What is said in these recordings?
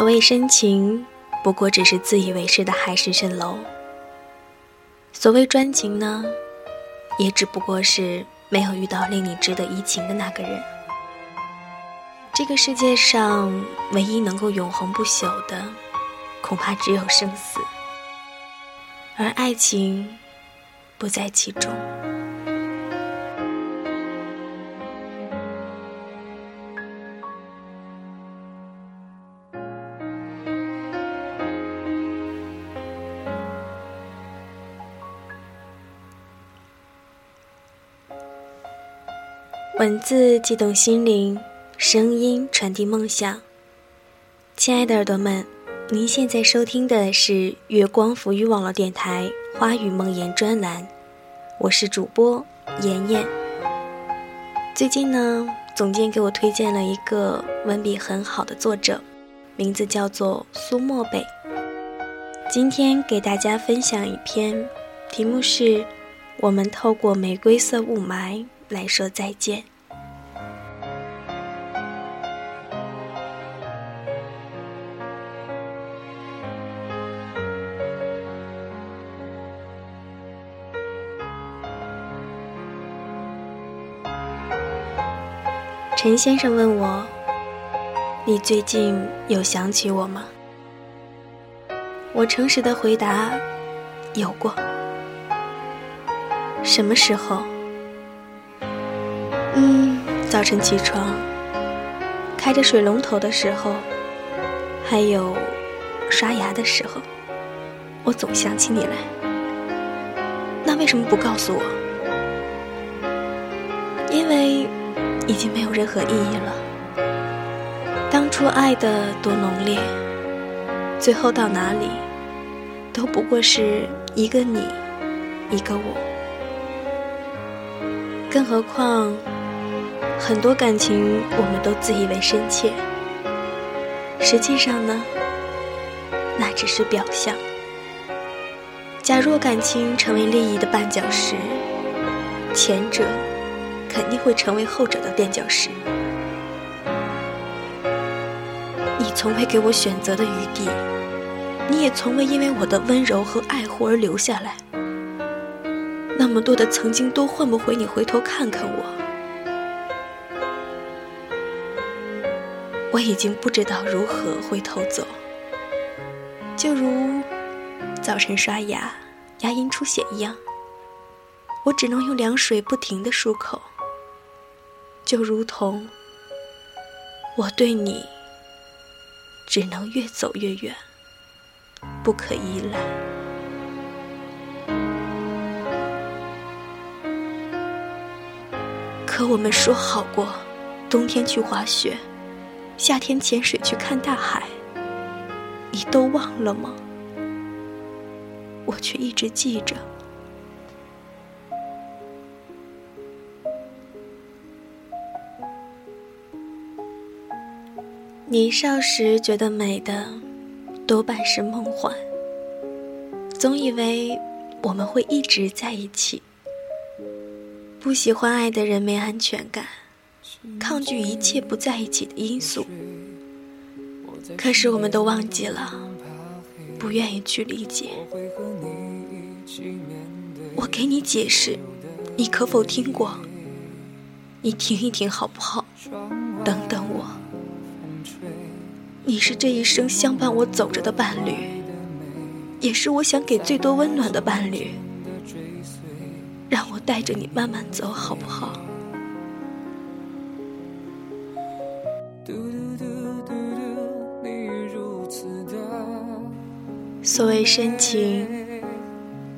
所谓深情，不过只是自以为是的海市蜃楼；所谓专情呢，也只不过是没有遇到令你值得移情的那个人。这个世界上唯一能够永恒不朽的，恐怕只有生死，而爱情不在其中。文字激动心灵，声音传递梦想。亲爱的耳朵们，您现在收听的是月光浮语网络电台《花语梦言》专栏，我是主播妍妍。最近呢，总监给我推荐了一个文笔很好的作者，名字叫做苏墨北。今天给大家分享一篇，题目是《我们透过玫瑰色雾霾来说再见》。陈先生问我：“你最近有想起我吗？”我诚实的回答：“有过。”什么时候？嗯，早晨起床，开着水龙头的时候，还有刷牙的时候，我总想起你来。那为什么不告诉我？因为。已经没有任何意义了。当初爱的多浓烈，最后到哪里，都不过是一个你，一个我。更何况，很多感情我们都自以为深切，实际上呢，那只是表象。假若感情成为利益的绊脚石，前者。肯定会成为后者的垫脚石。你从未给我选择的余地，你也从未因为我的温柔和爱护而留下来。那么多的曾经都换不回你回头看看我。我已经不知道如何回头走。就如早晨刷牙，牙龈出血一样，我只能用凉水不停的漱口。就如同我对你，只能越走越远，不可依赖。可我们说好过，冬天去滑雪，夏天潜水去看大海，你都忘了吗？我却一直记着。年少时觉得美的，多半是梦幻。总以为我们会一直在一起。不喜欢爱的人没安全感，抗拒一切不在一起的因素。可是我们都忘记了，不愿意去理解。我给你解释，你可否听过？你停一停好不好？等等我。你是这一生相伴我走着的伴侣，也是我想给最多温暖的伴侣。让我带着你慢慢走，好不好？所谓深情，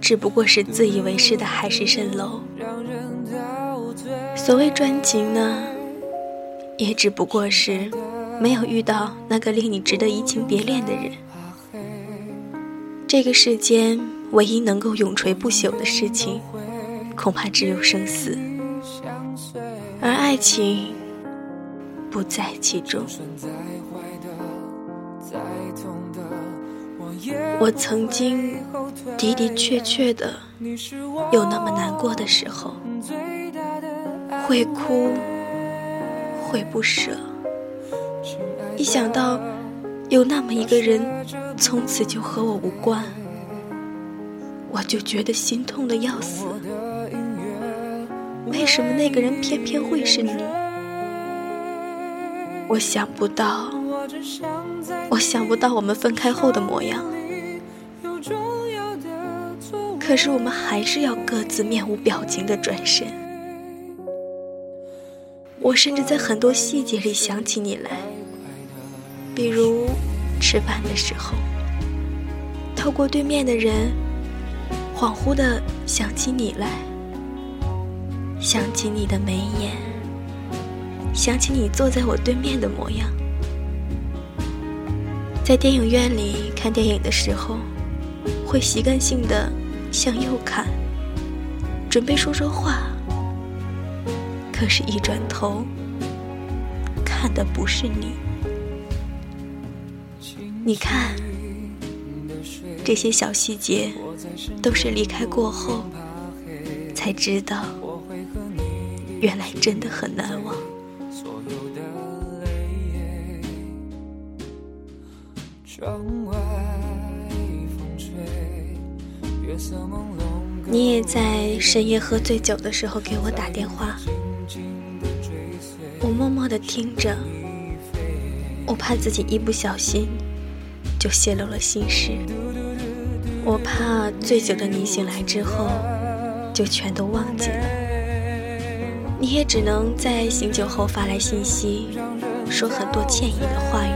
只不过是自以为是的海市蜃楼；所谓专情呢，也只不过是……没有遇到那个令你值得移情别恋的人，这个世间唯一能够永垂不朽的事情，恐怕只有生死，而爱情不在其中。我曾经的的确确的有那么难过的时候，会哭，会不舍。一想到有那么一个人从此就和我无关，我就觉得心痛的要死。为什么那个人偏偏会是你？我想不到，我想不到我们分开后的模样。可是我们还是要各自面无表情的转身。我甚至在很多细节里想起你来，比如吃饭的时候，透过对面的人，恍惚的想起你来，想起你的眉眼，想起你坐在我对面的模样。在电影院里看电影的时候，会习惯性的向右看，准备说说话。可是，一转头，看的不是你。你看，这些小细节，都是离开过后才知道，原来真的很难你也在深夜喝醉酒的时候给我打电话。我默默的听着，我怕自己一不小心就泄露了心事，我怕醉酒的你醒来之后就全都忘记了，你也只能在醒酒后发来信息，说很多歉意的话语。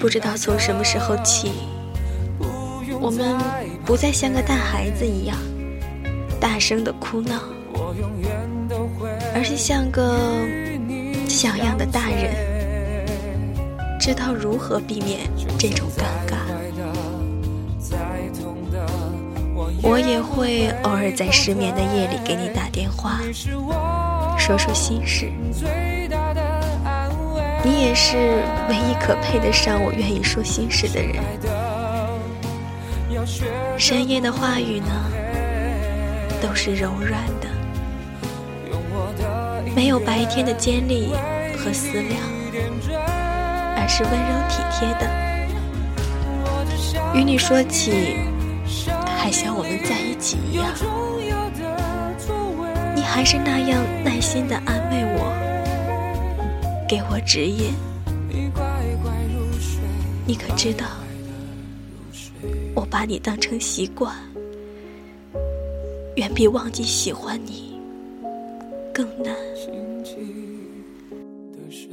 不知道从什么时候起，我们不再像个大孩子一样大声的哭闹。而是像个像样的大人，知道如何避免这种尴尬。我也会偶尔在失眠的夜里给你打电话，说说心事。你也是唯一可配得上我愿意说心事的人。深夜的话语呢，都是柔软的。没有白天的尖利和思量，而是温柔体贴的。与你说起，还像我们在一起一样。你还是那样耐心的安慰我，给我指引。你可知道，我把你当成习惯，远比忘记喜欢你。更难。轻轻的睡，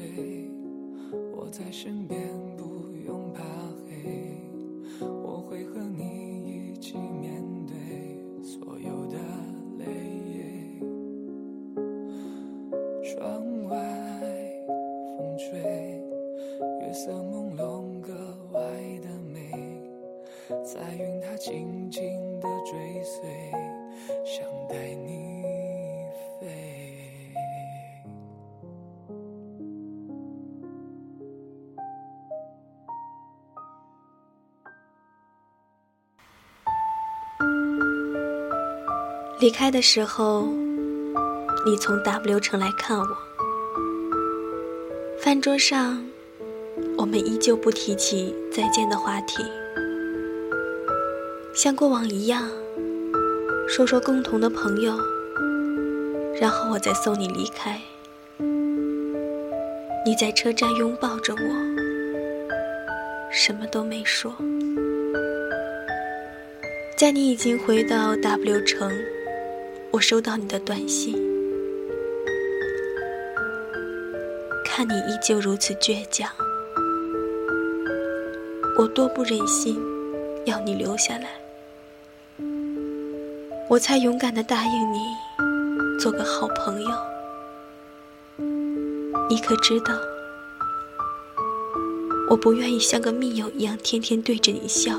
我在在云它静静的追随，想带你飞。离开的时候，你从 W 城来看我。饭桌上，我们依旧不提起再见的话题，像过往一样，说说共同的朋友，然后我再送你离开。你在车站拥抱着我，什么都没说。在你已经回到 W 城。我收到你的短信，看你依旧如此倔强，我多不忍心要你留下来，我才勇敢的答应你做个好朋友。你可知道，我不愿意像个密友一样天天对着你笑，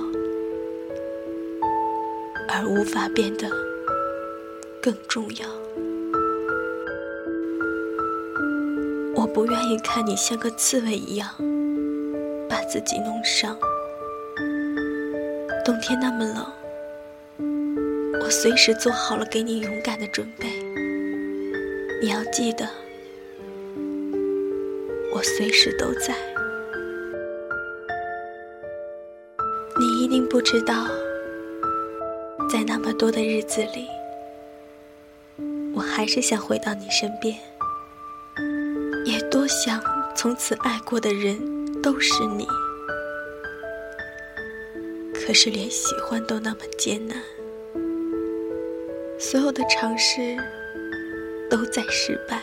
而无法变得。更重要，我不愿意看你像个刺猬一样把自己弄伤。冬天那么冷，我随时做好了给你勇敢的准备。你要记得，我随时都在。你一定不知道，在那么多的日子里，我还是想回到你身边，也多想从此爱过的人都是你。可是连喜欢都那么艰难，所有的尝试都在失败。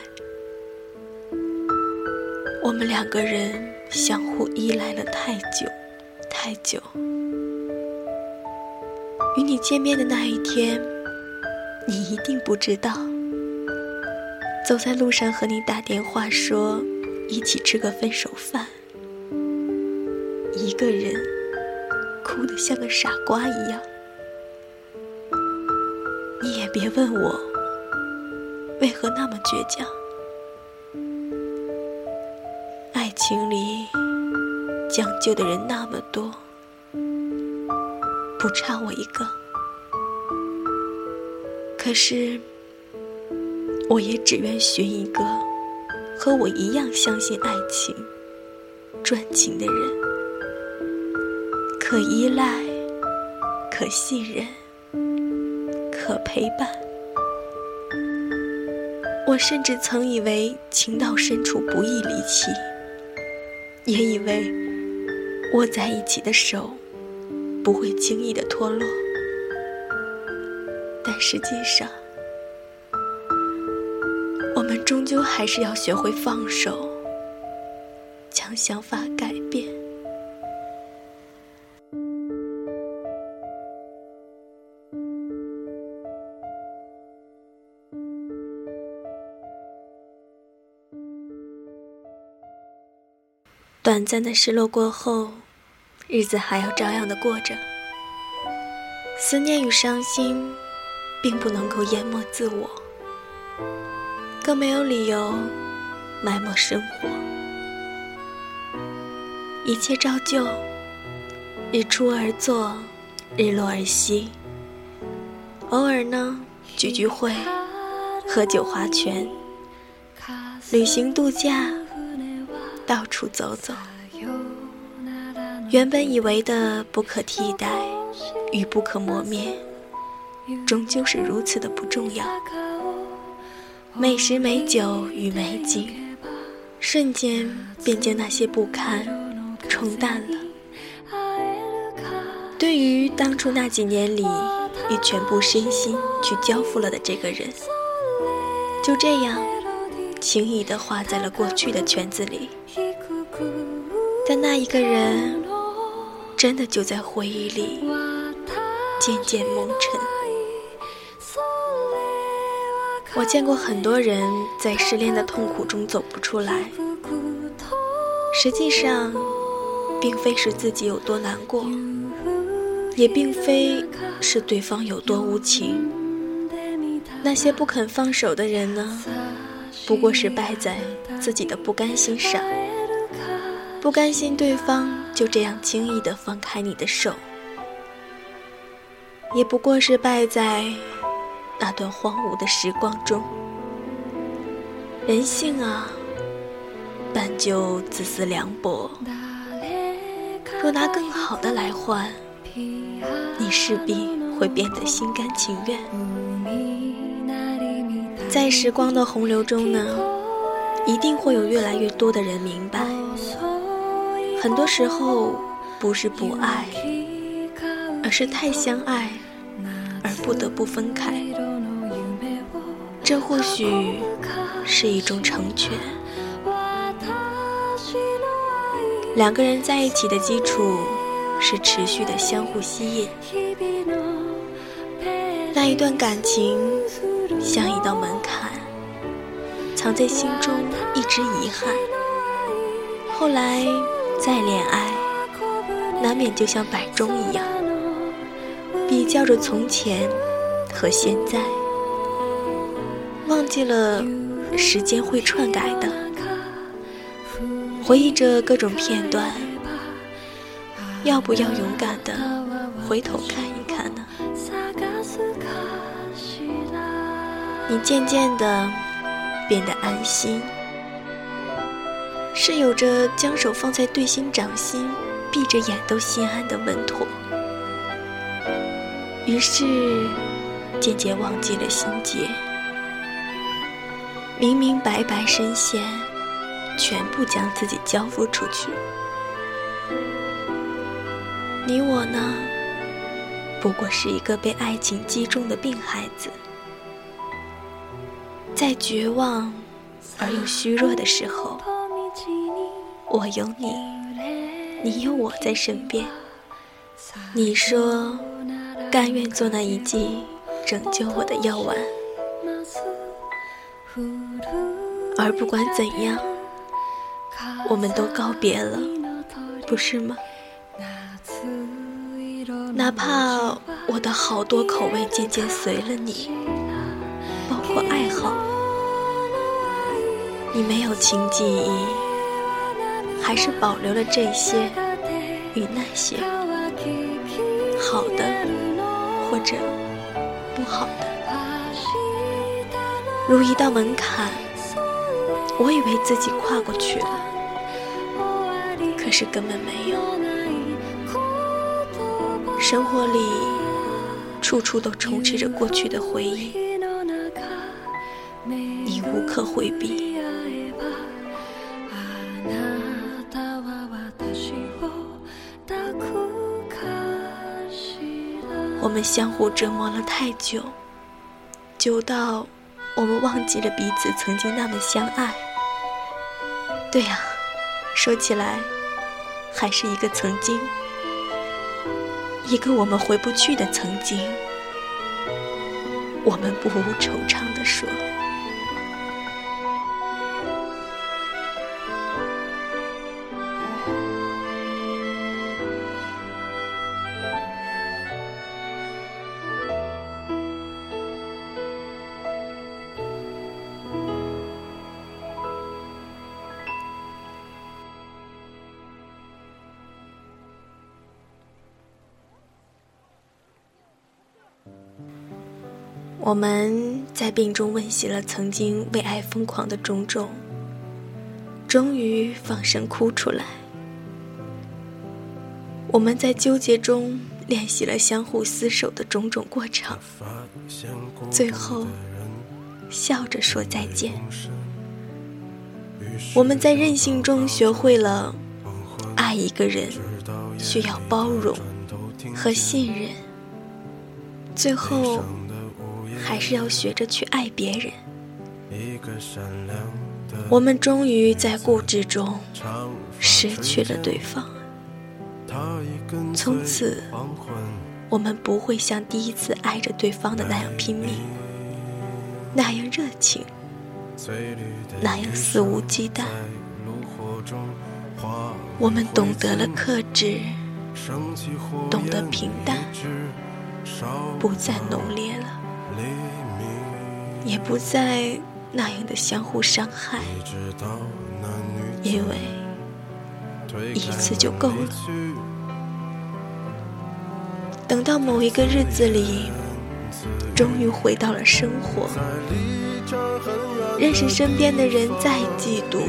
我们两个人相互依赖了太久，太久。与你见面的那一天，你一定不知道。走在路上和你打电话说一起吃个分手饭，一个人哭得像个傻瓜一样。别问我为何那么倔强。爱情里讲究的人那么多，不差我一个。可是，我也只愿寻一个和我一样相信爱情、专情的人，可依赖、可信任、可陪伴。我甚至曾以为情到深处不易离弃。也以为握在一起的手不会轻易的脱落，但实际上，我们终究还是要学会放手，将想法短暂的失落过后，日子还要照样的过着。思念与伤心，并不能够淹没自我，更没有理由埋没生活。一切照旧，日出而作，日落而息。偶尔呢，聚聚会，喝酒划拳，旅行度假。到处走走，原本以为的不可替代与不可磨灭，终究是如此的不重要。美食美酒与美景，瞬间便将那些不堪冲淡了。对于当初那几年里，你全部身心去交付了的这个人，就这样。轻易地画在了过去的圈子里，但那一个人，真的就在回忆里渐渐蒙尘。我见过很多人在失恋的痛苦中走不出来，实际上，并非是自己有多难过，也并非是对方有多无情。那些不肯放手的人呢？不过是败在自己的不甘心上，不甘心对方就这样轻易的放开你的手，也不过是败在那段荒芜的时光中。人性啊，本就自私凉薄，若拿更好的来换，你势必会变得心甘情愿。在时光的洪流中呢，一定会有越来越多的人明白，很多时候不是不爱，而是太相爱而不得不分开。这或许是一种成全。两个人在一起的基础是持续的相互吸引，那一段感情。像一道门，藏在心中一直遗憾。后来再恋爱，难免就像摆钟一样，比较着从前和现在，忘记了时间会篡改的，回忆着各种片段，要不要勇敢的回头看一看呢？你渐渐的变得安心，是有着将手放在对心掌心，闭着眼都心安的稳妥。于是，渐渐忘记了心结，明明白白深陷，全部将自己交付出去。你我呢，不过是一个被爱情击中的病孩子，在绝望而又虚弱的时候，我有你，你有我在身边。你说。甘愿做那一剂拯救我的药丸，而不管怎样，我们都告别了，不是吗？哪怕我的好多口味渐渐随了你，或爱好，你没有情记忆，还是保留了这些与那些好的。或者不好的，如一道门槛，我以为自己跨过去了，可是根本没有。生活里处处都充斥着过去的回忆，可回避。我们相互折磨了太久，久到我们忘记了彼此曾经那么相爱。对呀，说起来，还是一个曾经，一个我们回不去的曾经。我们不无惆怅地说。我们在病中温习了曾经为爱疯狂的种种，终于放声哭出来。我们在纠结中练习了相互厮守的种种过程，最后笑着说再见。我们在任性中学会了爱一个人需要包容和信任，最后。还是要学着去爱别人。我们终于在固执中失去了对方，从此我们不会像第一次爱着对方的那样拼命，那样热情，那样肆无忌惮。我们懂得了克制，懂得平淡，不再浓烈了。也不再那样的相互伤害，因为一次就够了。等到某一个日子里，终于回到了生活，认识身边的人再嫉妒，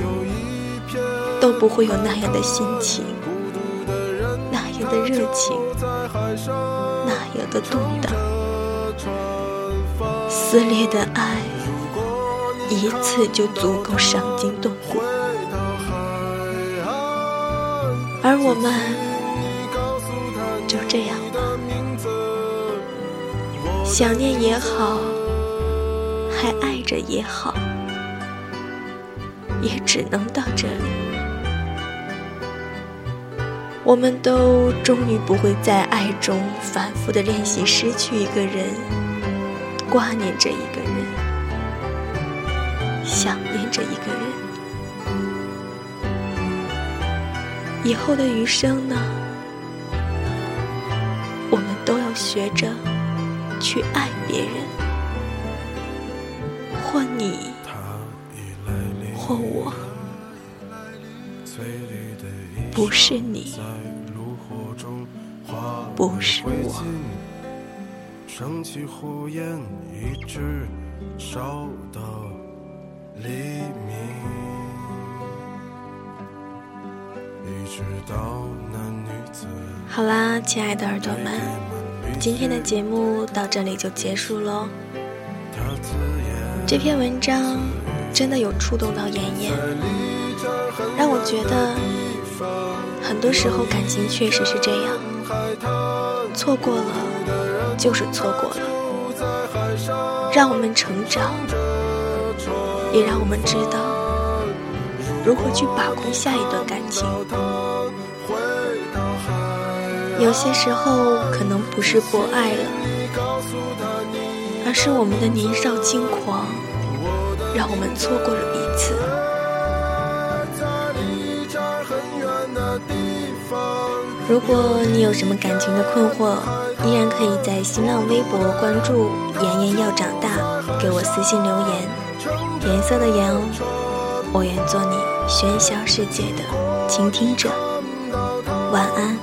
都不会有那样的心情，那样的热情，那样的动荡。撕裂的爱，一次就足够伤筋动骨，而我们就这样吧，想念也好，还爱着也好，也只能到这里。我们都终于不会在爱中反复的练习失去一个人。挂念着一个人，想念着一个人，以后的余生呢？我们都要学着去爱别人，或你，或我，不是你，不是我。升起火焰，一直烧到黎明。好啦，亲爱的耳朵们，今天的节目到这里就结束喽。这篇文章真的有触动到妍妍，让我觉得很多时候感情确实是这样，错过了就是错过了，让我们成长，也让我们知道如何去把控下一段感情。有些时候可能不是不爱了，而是我们的年少轻狂，让我们错过了彼此。如果你有什么感情的困惑，依然可以在新浪微博关注“妍妍要长大”，给我私信留言。颜色的颜哦，我愿做你喧嚣世界的倾听者。晚安。